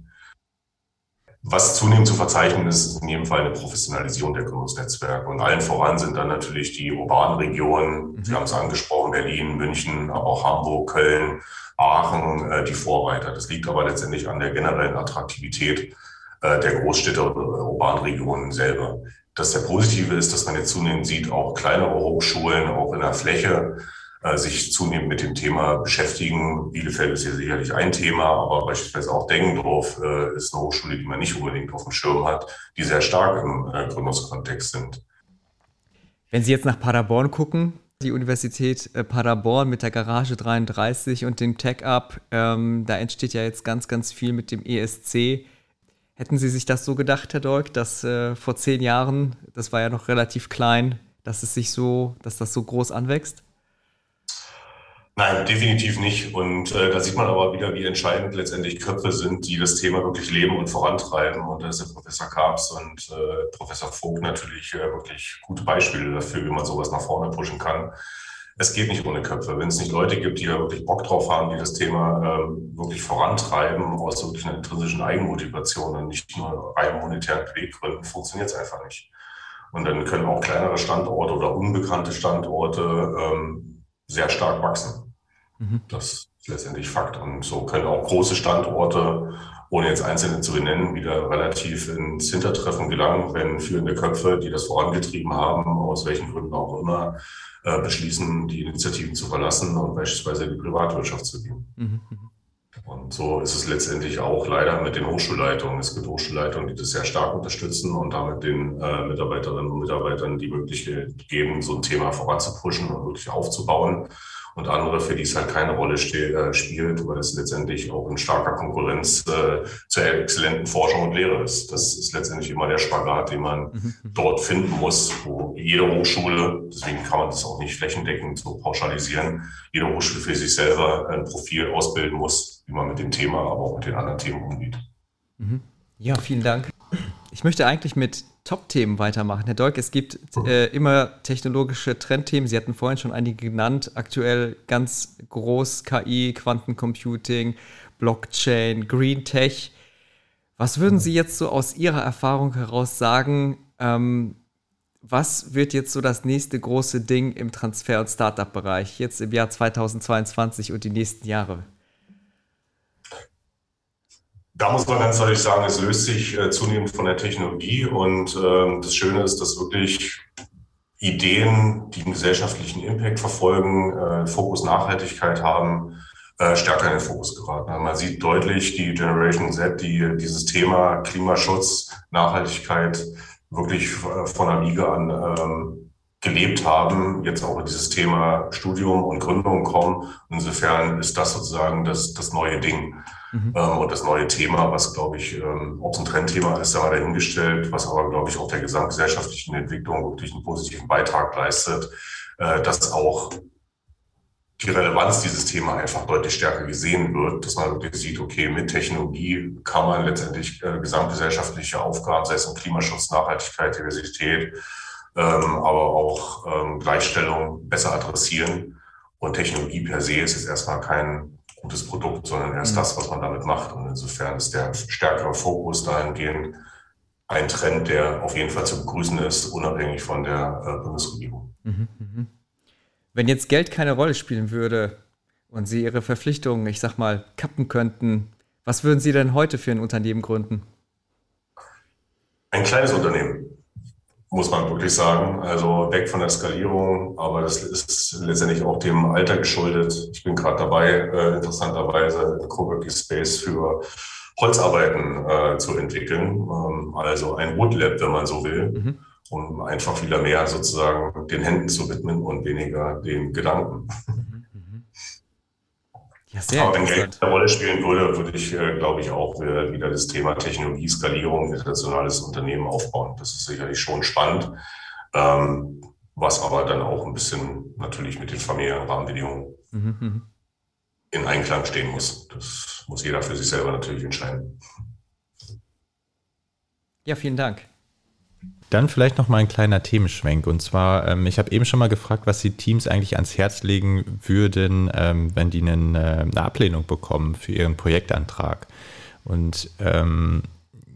Was zunehmend zu verzeichnen ist, ist in jedem Fall eine Professionalisierung der Gründungsnetzwerke. Und allen voran sind dann natürlich die urbanen Regionen, mhm. Sie haben es angesprochen, Berlin, München, aber auch Hamburg, Köln, Aachen äh, die Vorreiter. Das liegt aber letztendlich an der generellen Attraktivität äh, der Großstädte und äh, urbanen Regionen selber. Das der Positive ist, dass man jetzt zunehmend sieht, auch kleinere Hochschulen, auch in der Fläche, sich zunehmend mit dem Thema beschäftigen. Bielefeld ist hier sicherlich ein Thema, aber beispielsweise auch Dengendorf äh, ist eine Hochschule, die man nicht unbedingt auf dem Schirm hat, die sehr stark im äh, Gründungskontext sind. Wenn Sie jetzt nach Paderborn gucken, die Universität äh, Paderborn mit der Garage 33 und dem Tech-Up. Ähm, da entsteht ja jetzt ganz, ganz viel mit dem ESC. Hätten Sie sich das so gedacht, Herr Dolk, dass äh, vor zehn Jahren, das war ja noch relativ klein, dass es sich so, dass das so groß anwächst? Nein, definitiv nicht. Und äh, da sieht man aber wieder, wie entscheidend letztendlich Köpfe sind, die das Thema wirklich leben und vorantreiben. Und da ist der Professor Karps und äh, Professor Vogt natürlich äh, wirklich gute Beispiele dafür, wie man sowas nach vorne pushen kann. Es geht nicht ohne Köpfe. Wenn es nicht Leute gibt, die da wirklich Bock drauf haben, die das Thema ähm, wirklich vorantreiben, aus wirklich einer intrinsischen Eigenmotivation und nicht nur rein monetären Beweggründen, funktioniert es einfach nicht. Und dann können auch kleinere Standorte oder unbekannte Standorte ähm, sehr stark wachsen. Mhm. Das ist letztendlich Fakt. Und so können auch große Standorte, ohne jetzt einzelne zu benennen, wieder relativ ins Hintertreffen gelangen, wenn führende Köpfe, die das vorangetrieben haben, aus welchen Gründen auch immer, äh, beschließen, die Initiativen zu verlassen und beispielsweise in die Privatwirtschaft zu gehen. Mhm. Und so ist es letztendlich auch leider mit den Hochschulleitungen. Es gibt Hochschulleitungen, die das sehr stark unterstützen und damit den äh, Mitarbeiterinnen und Mitarbeitern die Möglichkeit geben, so ein Thema voranzupushen und wirklich aufzubauen und andere, für die es halt keine Rolle äh, spielt, weil es letztendlich auch in starker Konkurrenz äh, zur exzellenten Forschung und Lehre ist. Das ist letztendlich immer der Spagat, den man mhm. dort finden muss, wo jede Hochschule, deswegen kann man das auch nicht flächendeckend so pauschalisieren, jede Hochschule für sich selber ein Profil ausbilden muss, wie man mit dem Thema, aber auch mit den anderen Themen umgeht. Mhm. Ja, vielen Dank. Ich möchte eigentlich mit Top-Themen weitermachen. Herr Dolk, es gibt äh, immer technologische Trendthemen. Sie hatten vorhin schon einige genannt. Aktuell ganz groß KI, Quantencomputing, Blockchain, Green Tech. Was würden Sie jetzt so aus Ihrer Erfahrung heraus sagen? Ähm, was wird jetzt so das nächste große Ding im Transfer- und Startup-Bereich jetzt im Jahr 2022 und die nächsten Jahre? Da muss man ganz deutlich sagen, es löst sich äh, zunehmend von der Technologie und äh, das Schöne ist, dass wirklich Ideen, die einen gesellschaftlichen Impact verfolgen, äh, Fokus Nachhaltigkeit haben, äh, stärker in den Fokus geraten. Also man sieht deutlich die Generation Z, die dieses Thema Klimaschutz, Nachhaltigkeit wirklich äh, von der Wiege an ähm, gelebt haben, jetzt auch in dieses Thema Studium und Gründung kommen. Insofern ist das sozusagen das, das neue Ding mhm. ähm, und das neue Thema, was, glaube ich, ähm, ob es ein Trendthema ist, da mal dahingestellt, was aber, glaube ich, auch der gesamtgesellschaftlichen Entwicklung wirklich einen positiven Beitrag leistet, äh, dass auch die Relevanz dieses Thema einfach deutlich stärker gesehen wird, dass man wirklich sieht, okay, mit Technologie kann man letztendlich äh, gesamtgesellschaftliche Aufgaben, sei es um Klimaschutz, Nachhaltigkeit, Diversität, aber auch ähm, Gleichstellung besser adressieren. Und Technologie per se ist jetzt erstmal kein gutes Produkt, sondern erst mhm. das, was man damit macht. Und insofern ist der stärkere Fokus dahingehend ein Trend, der auf jeden Fall zu begrüßen ist, unabhängig von der äh, Bundesregierung. Mhm, mh. Wenn jetzt Geld keine Rolle spielen würde und Sie Ihre Verpflichtungen, ich sag mal, kappen könnten, was würden Sie denn heute für ein Unternehmen gründen? Ein kleines Unternehmen, muss man wirklich sagen. Also weg von der Skalierung, aber das ist letztendlich auch dem Alter geschuldet. Ich bin gerade dabei, äh, interessanterweise einen Coworking Space für Holzarbeiten äh, zu entwickeln. Ähm, also ein Woodlab, wenn man so will. Mhm um einfach wieder mehr sozusagen den Händen zu widmen und weniger den Gedanken. Ja, sehr Aber wenn Geld eine Rolle spielen würde, würde ich, äh, glaube ich, auch wieder das Thema Technologie, Skalierung, internationales Unternehmen aufbauen. Das ist sicherlich schon spannend, ähm, was aber dann auch ein bisschen natürlich mit den familiären Rahmenbedingungen mhm, mhm. in Einklang stehen muss. Das muss jeder für sich selber natürlich entscheiden. Ja, vielen Dank. Dann vielleicht noch mal ein kleiner Themenschwenk. Und zwar, ähm, ich habe eben schon mal gefragt, was die Teams eigentlich ans Herz legen würden, ähm, wenn die einen, äh, eine Ablehnung bekommen für ihren Projektantrag. Und ähm,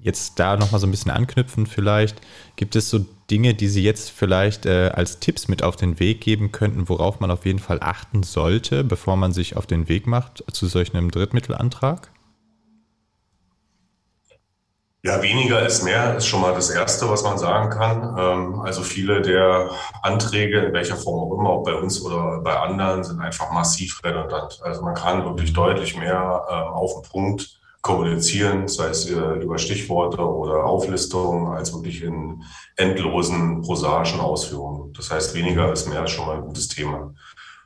jetzt da noch mal so ein bisschen anknüpfen vielleicht, gibt es so Dinge, die Sie jetzt vielleicht äh, als Tipps mit auf den Weg geben könnten, worauf man auf jeden Fall achten sollte, bevor man sich auf den Weg macht zu solch einem Drittmittelantrag? Ja, weniger ist mehr, ist schon mal das Erste, was man sagen kann. Ähm, also viele der Anträge, in welcher Form auch immer, ob bei uns oder bei anderen, sind einfach massiv redundant. Also man kann wirklich deutlich mehr ähm, auf den Punkt kommunizieren, sei es äh, über Stichworte oder Auflistungen, als wirklich in endlosen prosaischen Ausführungen. Das heißt, weniger ist mehr ist schon mal ein gutes Thema.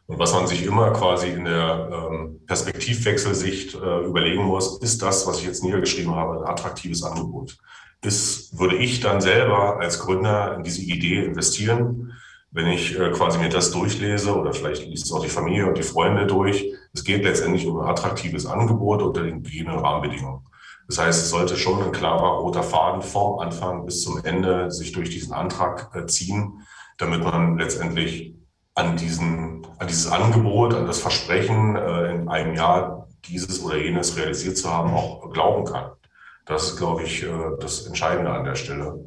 Und was man sich immer quasi in der ähm, Perspektivwechselsicht äh, überlegen muss, ist das, was ich jetzt niedergeschrieben habe, ein attraktives Angebot? Ist, würde ich dann selber als Gründer in diese Idee investieren, wenn ich äh, quasi mir das durchlese oder vielleicht liest es auch die Familie und die Freunde durch. Es geht letztendlich um ein attraktives Angebot unter den gegebenen Rahmenbedingungen. Das heißt, es sollte schon ein klarer roter Faden vom Anfang bis zum Ende sich durch diesen Antrag äh, ziehen, damit man letztendlich an, diesen, an dieses Angebot, an das Versprechen, äh, in einem Jahr dieses oder jenes realisiert zu haben, auch glauben kann. Das ist, glaube ich, äh, das Entscheidende an der Stelle.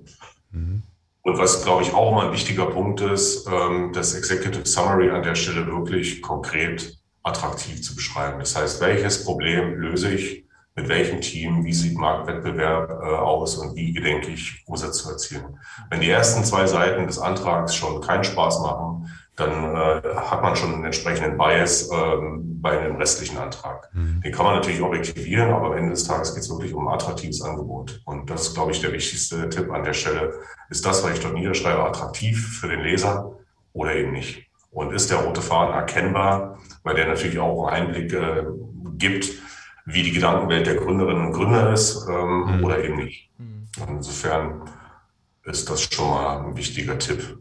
Mhm. Und was, glaube ich, auch mal ein wichtiger Punkt ist, ähm, das Executive Summary an der Stelle wirklich konkret attraktiv zu beschreiben. Das heißt, welches Problem löse ich, mit welchem Team, wie sieht Marktwettbewerb äh, aus und wie gedenke ich, Umsatz zu erzielen. Wenn die ersten zwei Seiten des Antrags schon keinen Spaß machen, dann äh, hat man schon einen entsprechenden Bias ähm, bei einem restlichen Antrag. Mhm. Den kann man natürlich objektivieren, aber am Ende des Tages geht es wirklich um ein attraktives Angebot. Und das ist, glaube ich, der wichtigste Tipp an der Stelle. Ist das, was ich dort niederschreibe, attraktiv für den Leser oder eben nicht? Und ist der rote Faden erkennbar, weil der natürlich auch einen Einblick äh, gibt, wie die Gedankenwelt der Gründerinnen und Gründer ist ähm, mhm. oder eben nicht. Mhm. Insofern ist das schon mal ein wichtiger Tipp.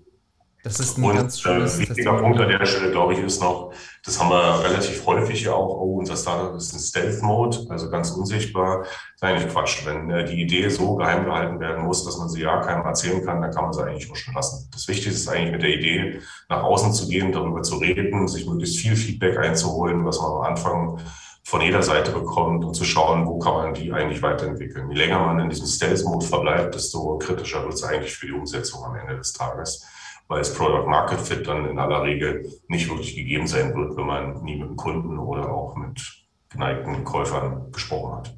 Das ist ein und, ganz schönes äh, wichtiger Punkt an der Stelle, glaube ich, ist noch, das haben wir relativ häufig ja auch, oh, unser Startup ist in Stealth-Mode, also ganz unsichtbar. Das ist eigentlich Quatsch. Wenn äh, die Idee so geheim gehalten werden muss, dass man sie ja keinem erzählen kann, dann kann man sie eigentlich auch schon lassen. Das Wichtigste ist eigentlich mit der Idee, nach außen zu gehen, darüber zu reden, sich möglichst viel Feedback einzuholen, was man am Anfang von jeder Seite bekommt und zu schauen, wo kann man die eigentlich weiterentwickeln. Je länger man in diesem Stealth-Mode verbleibt, desto kritischer wird es eigentlich für die Umsetzung am Ende des Tages weil das Product Market Fit dann in aller Regel nicht wirklich gegeben sein wird, wenn man nie mit dem Kunden oder auch mit geneigten Käufern gesprochen hat.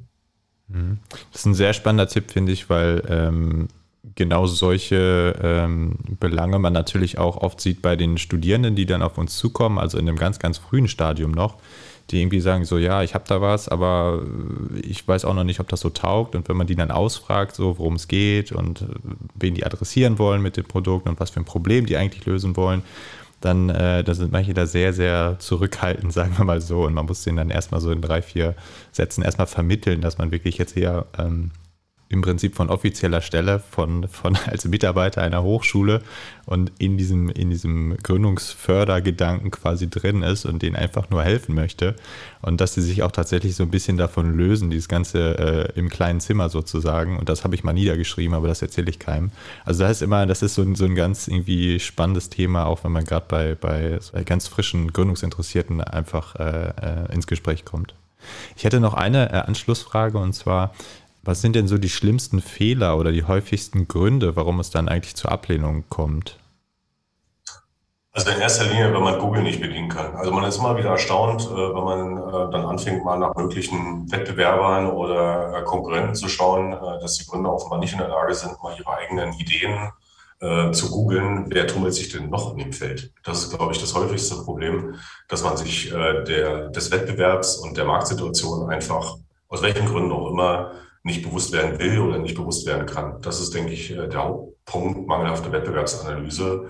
Mhm. Das ist ein sehr spannender Tipp, finde ich, weil ähm, genau solche ähm, Belange man natürlich auch oft sieht bei den Studierenden, die dann auf uns zukommen, also in einem ganz, ganz frühen Stadium noch, die irgendwie sagen so, ja, ich habe da was, aber ich weiß auch noch nicht, ob das so taugt. Und wenn man die dann ausfragt, so worum es geht und wen die adressieren wollen mit dem Produkt und was für ein Problem die eigentlich lösen wollen, dann äh, da sind manche da sehr, sehr zurückhaltend, sagen wir mal so. Und man muss denen dann erstmal so in drei, vier Sätzen erstmal vermitteln, dass man wirklich jetzt hier ähm, im Prinzip von offizieller Stelle, von, von als Mitarbeiter einer Hochschule und in diesem, in diesem Gründungsfördergedanken quasi drin ist und denen einfach nur helfen möchte. Und dass sie sich auch tatsächlich so ein bisschen davon lösen, dieses Ganze äh, im kleinen Zimmer sozusagen. Und das habe ich mal niedergeschrieben, aber das erzähle ich keinem. Also das ist immer, das ist so ein, so ein ganz irgendwie spannendes Thema, auch wenn man gerade bei, bei ganz frischen Gründungsinteressierten einfach äh, äh, ins Gespräch kommt. Ich hätte noch eine äh, Anschlussfrage und zwar, was sind denn so die schlimmsten Fehler oder die häufigsten Gründe, warum es dann eigentlich zur Ablehnung kommt? Also in erster Linie, wenn man Google nicht bedienen kann. Also man ist immer wieder erstaunt, äh, wenn man äh, dann anfängt, mal nach möglichen Wettbewerbern oder äh, Konkurrenten zu schauen, dass die Gründer offenbar nicht in der Lage sind, mal ihre eigenen Ideen zu googeln, wer tummelt sich denn noch in dem Feld? Das ist, glaube ich, das häufigste Problem, dass man sich der, des Wettbewerbs und der Marktsituation einfach, aus welchen Gründen auch immer, nicht bewusst werden will oder nicht bewusst werden kann. Das ist, denke ich, äh, der Hauptpunkt, mangelhafte Wettbewerbsanalyse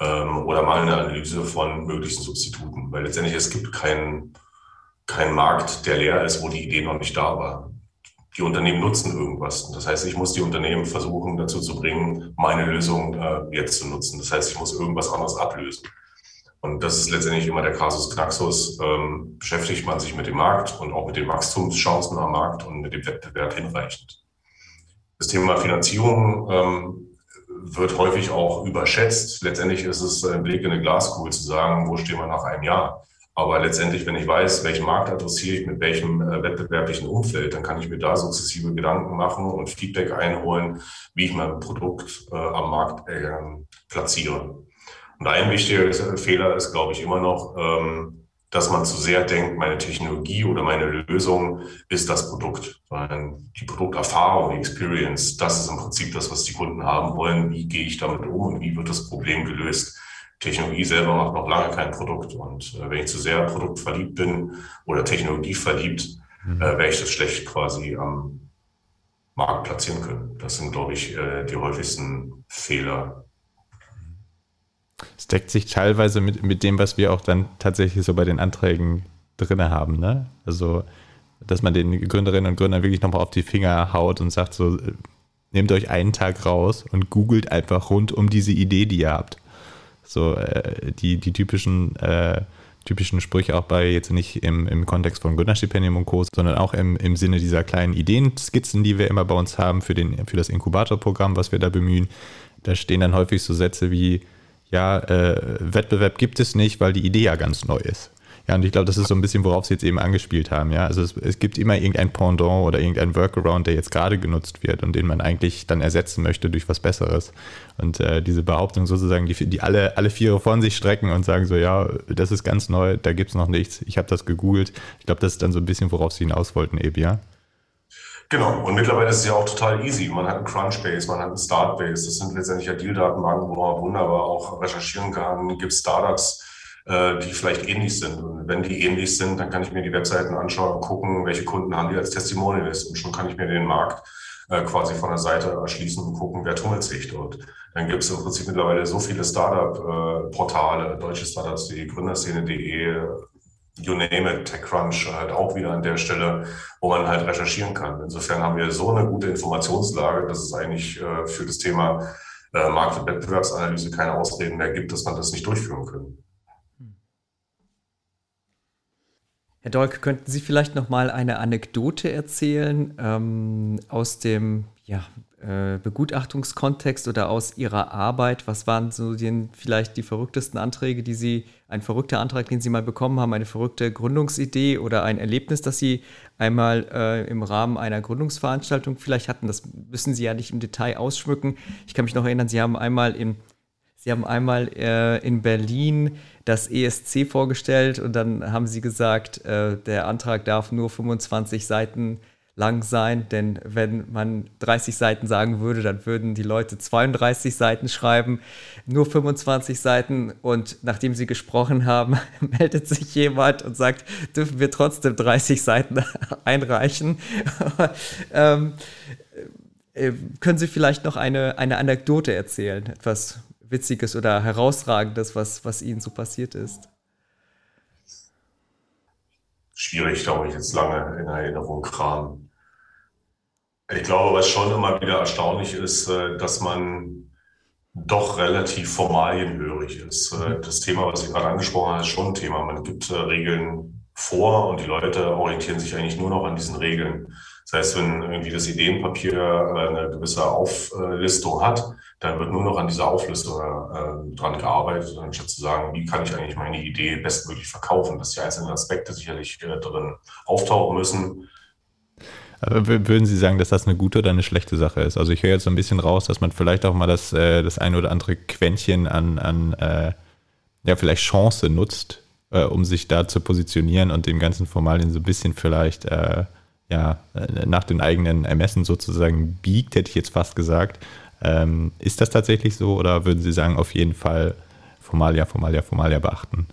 ähm, oder mangelnde Analyse von möglichen Substituten. Weil letztendlich es gibt keinen kein Markt, der leer ist, wo die Idee noch nicht da war. Die Unternehmen nutzen irgendwas. Das heißt, ich muss die Unternehmen versuchen, dazu zu bringen, meine Lösung äh, jetzt zu nutzen. Das heißt, ich muss irgendwas anderes ablösen. Und das ist letztendlich immer der Kasus Knaxus. Ähm, beschäftigt man sich mit dem Markt und auch mit den Wachstumschancen am Markt und mit dem Wettbewerb hinreichend. Das Thema Finanzierung ähm, wird häufig auch überschätzt. Letztendlich ist es ein Blick in eine Glaskugel zu sagen, wo stehen wir nach einem Jahr. Aber letztendlich, wenn ich weiß, welchen Markt adressiere ich mit welchem äh, wettbewerblichen Umfeld, dann kann ich mir da sukzessive Gedanken machen und Feedback einholen, wie ich mein Produkt äh, am Markt äh, platziere. Und ein wichtiger Fehler ist, glaube ich, immer noch, ähm, dass man zu sehr denkt, meine Technologie oder meine Lösung ist das Produkt. Weil die Produkterfahrung, die Experience, das ist im Prinzip das, was die Kunden haben wollen. Wie gehe ich damit um und wie wird das Problem gelöst? Technologie selber macht noch lange kein Produkt. Und äh, wenn ich zu sehr produktverliebt bin oder technologieverliebt, mhm. äh, werde ich das schlecht quasi am Markt platzieren können. Das sind, glaube ich, äh, die häufigsten Fehler, es deckt sich teilweise mit, mit dem, was wir auch dann tatsächlich so bei den Anträgen drin haben. Ne? Also, dass man den Gründerinnen und Gründern wirklich nochmal auf die Finger haut und sagt so, nehmt euch einen Tag raus und googelt einfach rund um diese Idee, die ihr habt. So äh, die, die typischen, äh, typischen Sprüche auch bei jetzt nicht im, im Kontext von Gründerstipendium und Co., sondern auch im, im Sinne dieser kleinen Ideenskizzen, die wir immer bei uns haben für, den, für das Inkubatorprogramm, was wir da bemühen. Da stehen dann häufig so Sätze wie, ja, äh, Wettbewerb gibt es nicht, weil die Idee ja ganz neu ist. Ja, und ich glaube, das ist so ein bisschen, worauf Sie jetzt eben angespielt haben. Ja, also es, es gibt immer irgendein Pendant oder irgendein Workaround, der jetzt gerade genutzt wird und den man eigentlich dann ersetzen möchte durch was Besseres. Und äh, diese Behauptung sozusagen, die, die alle, alle Viere von sich strecken und sagen so, ja, das ist ganz neu, da gibt es noch nichts, ich habe das gegoogelt. Ich glaube, das ist dann so ein bisschen, worauf Sie hinaus wollten, eben, ja. Genau, und mittlerweile ist es ja auch total easy. Man hat einen Crunchbase, man hat einen Startbase. Das sind letztendlich ja Deal-Datenbanken, wo man wunderbar auch recherchieren kann. Gibt Startups, äh, die vielleicht ähnlich sind. Und wenn die ähnlich sind, dann kann ich mir die Webseiten anschauen und gucken, welche Kunden haben die als Testimonials. Und schon kann ich mir den Markt äh, quasi von der Seite erschließen und gucken, wer tummelt sich dort. Dann gibt es im Prinzip mittlerweile so viele Startup-Portale, äh, deutsche Startups, die Gründerszene.de, you name it, TechCrunch halt auch wieder an der Stelle, wo man halt recherchieren kann. Insofern haben wir so eine gute Informationslage, dass es eigentlich äh, für das Thema äh, Markt- und Wettbewerbsanalyse keine Ausreden mehr gibt, dass man das nicht durchführen kann. Herr Dolk, könnten Sie vielleicht noch mal eine Anekdote erzählen ähm, aus dem ja, äh, Begutachtungskontext oder aus Ihrer Arbeit? Was waren so den, vielleicht die verrücktesten Anträge, die Sie, ein verrückter Antrag, den Sie mal bekommen haben, eine verrückte Gründungsidee oder ein Erlebnis, das Sie einmal äh, im Rahmen einer Gründungsveranstaltung vielleicht hatten? Das müssen Sie ja nicht im Detail ausschmücken. Ich kann mich noch erinnern, Sie haben einmal in Sie haben einmal äh, in Berlin das ESC vorgestellt und dann haben Sie gesagt, äh, der Antrag darf nur 25 Seiten lang sein, denn wenn man 30 Seiten sagen würde, dann würden die Leute 32 Seiten schreiben, nur 25 Seiten und nachdem sie gesprochen haben, meldet sich jemand und sagt, dürfen wir trotzdem 30 Seiten einreichen. ähm, äh, können Sie vielleicht noch eine, eine Anekdote erzählen, etwas Witziges oder Herausragendes, was, was Ihnen so passiert ist? Schwierig, glaube ich, jetzt lange in Erinnerung kramen. Ich glaube, was schon immer wieder erstaunlich ist, äh, dass man doch relativ formalienhörig ist. Äh, mhm. Das Thema, was Sie gerade angesprochen haben, ist schon ein Thema. Man gibt äh, Regeln vor und die Leute orientieren sich eigentlich nur noch an diesen Regeln. Das heißt, wenn irgendwie das Ideenpapier eine gewisse Auflistung hat, dann wird nur noch an dieser Auflistung äh, dran gearbeitet, anstatt zu sagen, wie kann ich eigentlich meine Idee bestmöglich verkaufen, dass die einzelnen Aspekte sicherlich äh, drin auftauchen müssen. Aber würden Sie sagen, dass das eine gute oder eine schlechte Sache ist? Also ich höre jetzt so ein bisschen raus, dass man vielleicht auch mal das, äh, das ein oder andere Quäntchen an, an äh, ja, vielleicht Chance nutzt, äh, um sich da zu positionieren und dem ganzen Formalien so ein bisschen vielleicht äh, ja, nach den eigenen Ermessen sozusagen biegt, hätte ich jetzt fast gesagt. Ähm, ist das tatsächlich so oder würden Sie sagen, auf jeden Fall Formalia, Formalia, Formalia beachten?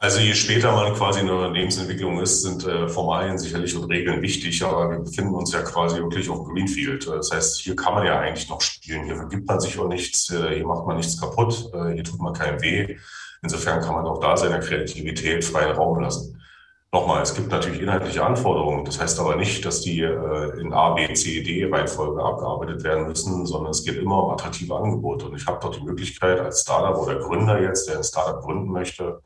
Also je später man quasi in der Unternehmensentwicklung ist, sind äh, Formalien sicherlich und Regeln wichtig, aber wir befinden uns ja quasi wirklich auf Greenfield. Das heißt, hier kann man ja eigentlich noch spielen. Hier vergibt man sich auch nichts, äh, hier macht man nichts kaputt, äh, hier tut man keinem weh. Insofern kann man auch da seiner Kreativität freien Raum lassen. Nochmal, es gibt natürlich inhaltliche Anforderungen. Das heißt aber nicht, dass die äh, in A, B, C, D Reihenfolge abgearbeitet werden müssen, sondern es geht immer um attraktive Angebote. Und ich habe dort die Möglichkeit als Startup oder Gründer jetzt, der ein Startup gründen möchte,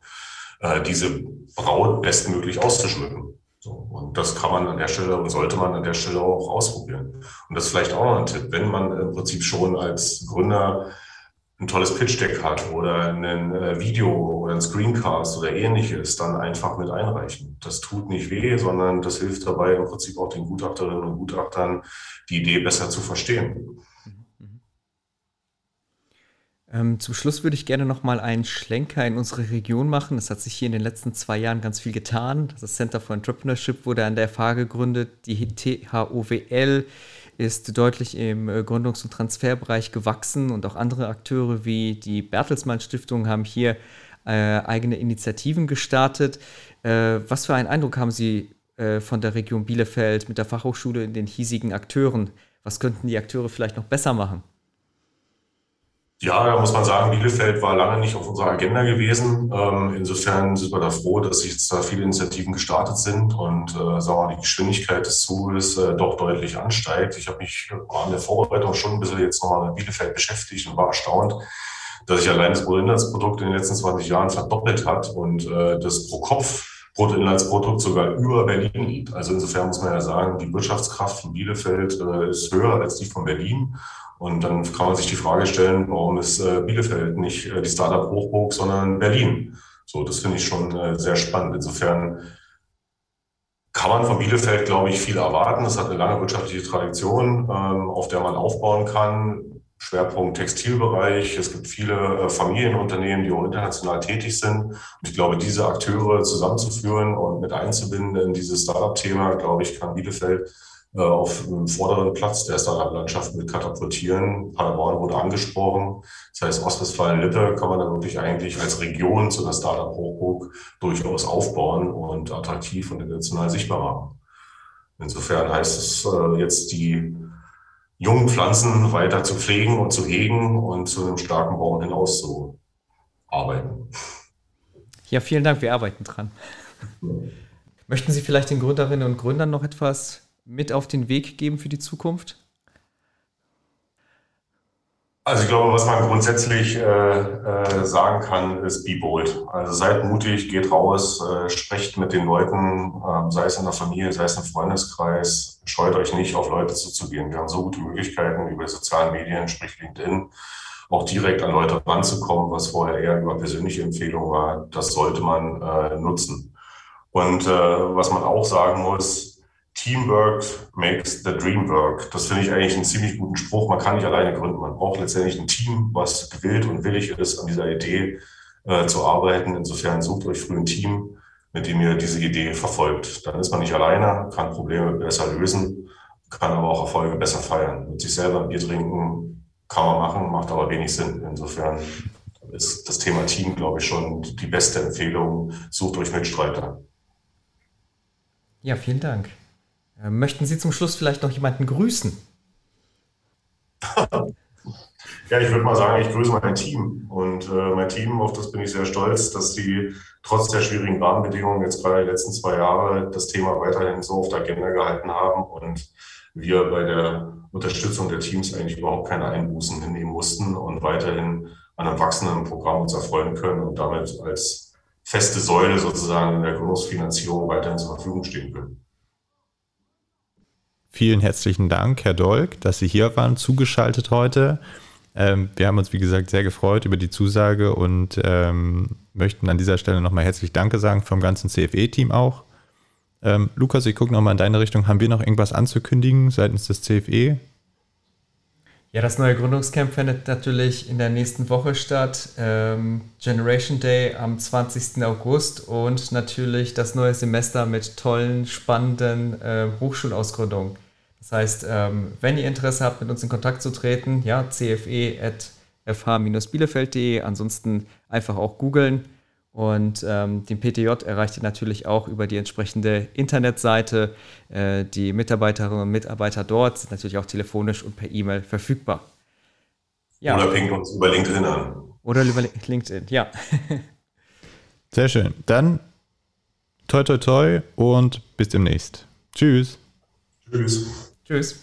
äh, diese Braut bestmöglich auszuschmücken. So, und das kann man an der Stelle und sollte man an der Stelle auch ausprobieren. Und das ist vielleicht auch noch ein Tipp, wenn man im Prinzip schon als Gründer ein tolles Pitch-Deck hat oder ein äh, Video oder ein Screencast oder ähnliches, dann einfach mit einreichen. Das tut nicht weh, sondern das hilft dabei, im Prinzip auch den Gutachterinnen und Gutachtern die Idee besser zu verstehen. Ähm, zum Schluss würde ich gerne noch mal einen Schlenker in unsere Region machen. Es hat sich hier in den letzten zwei Jahren ganz viel getan. Das Center for Entrepreneurship wurde an der FH gegründet. Die THOWL ist deutlich im äh, Gründungs- und Transferbereich gewachsen und auch andere Akteure wie die Bertelsmann Stiftung haben hier äh, eigene Initiativen gestartet. Äh, was für einen Eindruck haben Sie äh, von der Region Bielefeld mit der Fachhochschule in den hiesigen Akteuren? Was könnten die Akteure vielleicht noch besser machen? Ja, da muss man sagen, Bielefeld war lange nicht auf unserer Agenda gewesen. Ähm, insofern sind wir da froh, dass jetzt da viele Initiativen gestartet sind und äh, sagen wir mal, die Geschwindigkeit des Zuges äh, doch deutlich ansteigt. Ich habe mich an der Vorbereitung schon ein bisschen jetzt nochmal mit Bielefeld beschäftigt und war erstaunt, dass sich allein das Bruttoinlandsprodukt in den letzten 20 Jahren verdoppelt hat und äh, das pro Kopf Bruttoinlandsprodukt sogar über Berlin liegt. Also insofern muss man ja sagen, die Wirtschaftskraft von Bielefeld äh, ist höher als die von Berlin. Und dann kann man sich die Frage stellen, warum ist äh, Bielefeld nicht äh, die Startup-Hochburg, sondern Berlin? So, das finde ich schon sehr spannend. Insofern kann man von Bielefeld, glaube ich, viel erwarten. Es hat eine lange wirtschaftliche Tradition, ähm, auf der man aufbauen kann. Schwerpunkt Textilbereich. Es gibt viele Familienunternehmen, die auch international tätig sind. Und ich glaube, diese Akteure zusammenzuführen und mit einzubinden in dieses Startup-Thema, glaube ich, kann Bielefeld äh, auf einem vorderen Platz der Startup-Landschaft mit katapultieren. Paderborn wurde angesprochen. Das heißt, Ostwestfalen-Lippe kann man da wirklich eigentlich als Region zu einer Startup-Hochburg durchaus aufbauen und attraktiv und international sichtbar machen. Insofern heißt es äh, jetzt, die jungen Pflanzen weiter zu pflegen und zu hegen und zu einem starken Baum hinaus zu arbeiten. Ja, vielen Dank. Wir arbeiten dran. Möchten Sie vielleicht den Gründerinnen und Gründern noch etwas mit auf den Weg geben für die Zukunft? Also ich glaube, was man grundsätzlich äh, äh, sagen kann, ist be bold. Also seid mutig, geht raus, äh, sprecht mit den Leuten, äh, sei es in der Familie, sei es im Freundeskreis. Scheut euch nicht, auf Leute zuzugehen. Wir haben so gute Möglichkeiten über sozialen Medien, sprich LinkedIn, auch direkt an Leute ranzukommen, was vorher eher über persönliche Empfehlungen war. Das sollte man äh, nutzen. Und äh, was man auch sagen muss, Teamwork makes the dream work. Das finde ich eigentlich einen ziemlich guten Spruch. Man kann nicht alleine gründen. Man braucht letztendlich ein Team, was gewillt und willig ist, an dieser Idee äh, zu arbeiten. Insofern sucht euch früh ein Team, mit dem ihr diese Idee verfolgt. Dann ist man nicht alleine, kann Probleme besser lösen, kann aber auch Erfolge besser feiern. Mit sich selber ein Bier trinken kann man machen, macht aber wenig Sinn. Insofern ist das Thema Team, glaube ich, schon die beste Empfehlung. Sucht euch Mitstreiter. Ja, vielen Dank. Äh, möchten Sie zum Schluss vielleicht noch jemanden grüßen? ja, ich würde mal sagen, ich grüße mein Team. Und äh, mein Team, auf das bin ich sehr stolz, dass sie trotz der schwierigen Rahmenbedingungen jetzt gerade die letzten zwei Jahre das Thema weiterhin so auf der Agenda gehalten haben und wir bei der Unterstützung der Teams eigentlich überhaupt keine Einbußen hinnehmen mussten und weiterhin an einem wachsenden Programm uns erfreuen können und damit als feste Säule sozusagen in der Gründungsfinanzierung weiterhin zur Verfügung stehen können. Vielen herzlichen Dank, Herr Dolk, dass Sie hier waren, zugeschaltet heute. Ähm, wir haben uns, wie gesagt, sehr gefreut über die Zusage und ähm, möchten an dieser Stelle nochmal herzlich Danke sagen vom ganzen CFE-Team auch. Ähm, Lukas, ich gucke nochmal in deine Richtung. Haben wir noch irgendwas anzukündigen seitens des CFE? Ja, das neue Gründungscamp findet natürlich in der nächsten Woche statt. Ähm, Generation Day am 20. August und natürlich das neue Semester mit tollen, spannenden äh, Hochschulausgründungen. Das heißt, ähm, wenn ihr Interesse habt, mit uns in Kontakt zu treten, ja, cfe.fh-bielefeld.de, ansonsten einfach auch googeln. Und ähm, den PTJ erreicht ihr natürlich auch über die entsprechende Internetseite. Äh, die Mitarbeiterinnen und Mitarbeiter dort sind natürlich auch telefonisch und per E-Mail verfügbar. Ja. Oder pingt uns über LinkedIn an. Oder über LinkedIn, ja. Sehr schön. Dann toi toi toi und bis demnächst. Tschüss. Tschüss. Tschüss.